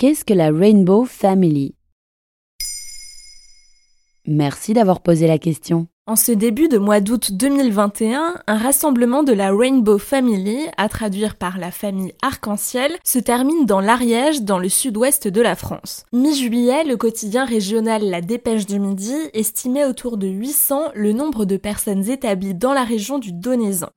Qu'est-ce que la Rainbow Family? Merci d'avoir posé la question. En ce début de mois d'août 2021, un rassemblement de la Rainbow Family, à traduire par la famille arc-en-ciel, se termine dans l'Ariège, dans le sud-ouest de la France. Mi-juillet, le quotidien régional La Dépêche du Midi estimait autour de 800 le nombre de personnes établies dans la région du Donaisan.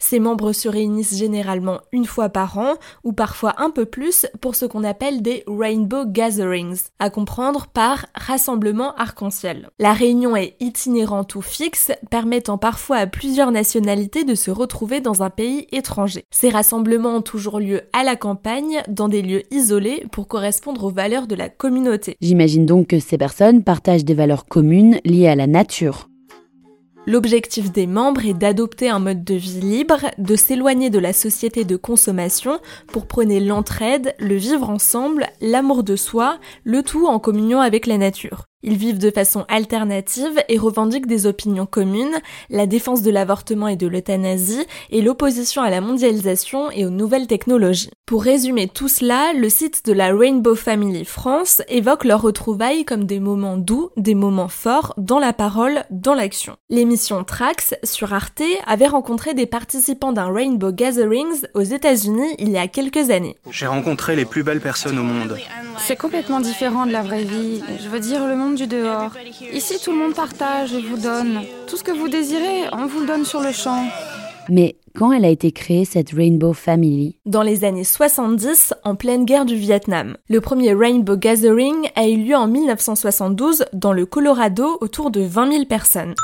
Ces membres se réunissent généralement une fois par an, ou parfois un peu plus, pour ce qu'on appelle des Rainbow Gatherings, à comprendre par rassemblement arc-en-ciel. La réunion est itinérante ou fixe, permettant parfois à plusieurs nationalités de se retrouver dans un pays étranger. Ces rassemblements ont toujours lieu à la campagne, dans des lieux isolés, pour correspondre aux valeurs de la communauté. J'imagine donc que ces personnes partagent des valeurs communes liées à la nature. L'objectif des membres est d'adopter un mode de vie libre, de s'éloigner de la société de consommation pour prôner l'entraide, le vivre ensemble, l'amour de soi, le tout en communion avec la nature. Ils vivent de façon alternative et revendiquent des opinions communes, la défense de l'avortement et de l'euthanasie et l'opposition à la mondialisation et aux nouvelles technologies. Pour résumer tout cela, le site de la Rainbow Family France évoque leurs retrouvailles comme des moments doux, des moments forts dans la parole, dans l'action. L'émission Trax sur Arte avait rencontré des participants d'un Rainbow Gatherings aux États-Unis il y a quelques années. J'ai rencontré les plus belles personnes au monde. C'est complètement différent de la vraie vie. Je veux dire le monde du dehors. Ici, tout le monde partage et vous donne. Tout ce que vous désirez, on vous le donne sur le champ. Mais quand elle a été créée, cette Rainbow Family? Dans les années 70, en pleine guerre du Vietnam. Le premier Rainbow Gathering a eu lieu en 1972 dans le Colorado autour de 20 000 personnes.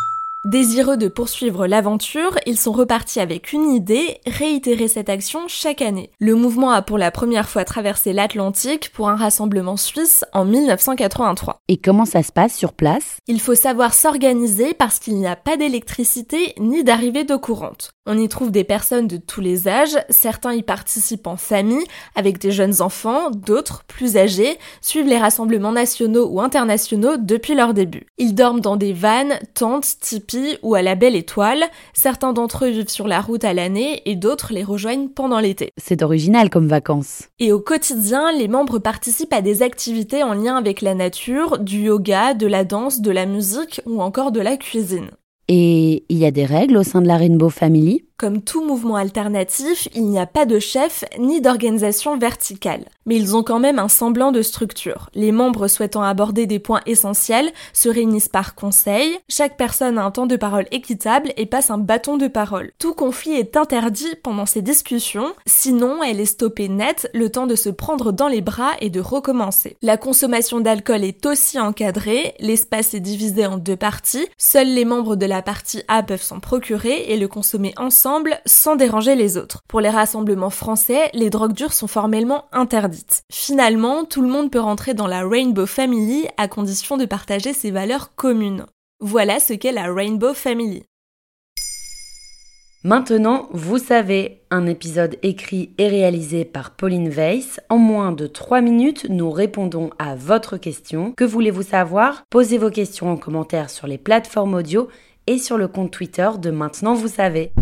Désireux de poursuivre l'aventure, ils sont repartis avec une idée, réitérer cette action chaque année. Le mouvement a pour la première fois traversé l'Atlantique pour un rassemblement suisse en 1983. Et comment ça se passe sur place? Il faut savoir s'organiser parce qu'il n'y a pas d'électricité ni d'arrivée d'eau courante. On y trouve des personnes de tous les âges, certains y participent en famille, avec des jeunes enfants, d'autres, plus âgés, suivent les rassemblements nationaux ou internationaux depuis leur début. Ils dorment dans des vannes, tentes, tipis ou à la Belle Étoile. Certains d'entre eux vivent sur la route à l'année et d'autres les rejoignent pendant l'été. C'est original comme vacances. Et au quotidien, les membres participent à des activités en lien avec la nature, du yoga, de la danse, de la musique ou encore de la cuisine. Et il y a des règles au sein de la Rainbow Family? Comme tout mouvement alternatif, il n'y a pas de chef ni d'organisation verticale. Mais ils ont quand même un semblant de structure. Les membres souhaitant aborder des points essentiels se réunissent par conseil, chaque personne a un temps de parole équitable et passe un bâton de parole. Tout conflit est interdit pendant ces discussions, sinon elle est stoppée net le temps de se prendre dans les bras et de recommencer. La consommation d'alcool est aussi encadrée, l'espace est divisé en deux parties, seuls les membres de la partie A peuvent s'en procurer et le consommer ensemble sans déranger les autres. Pour les rassemblements français, les drogues dures sont formellement interdites. Finalement, tout le monde peut rentrer dans la Rainbow Family à condition de partager ses valeurs communes. Voilà ce qu'est la Rainbow Family. Maintenant, vous savez, un épisode écrit et réalisé par Pauline Weiss. En moins de 3 minutes, nous répondons à votre question. Que voulez-vous savoir? Posez vos questions en commentaire sur les plateformes audio et sur le compte Twitter de Maintenant, vous savez.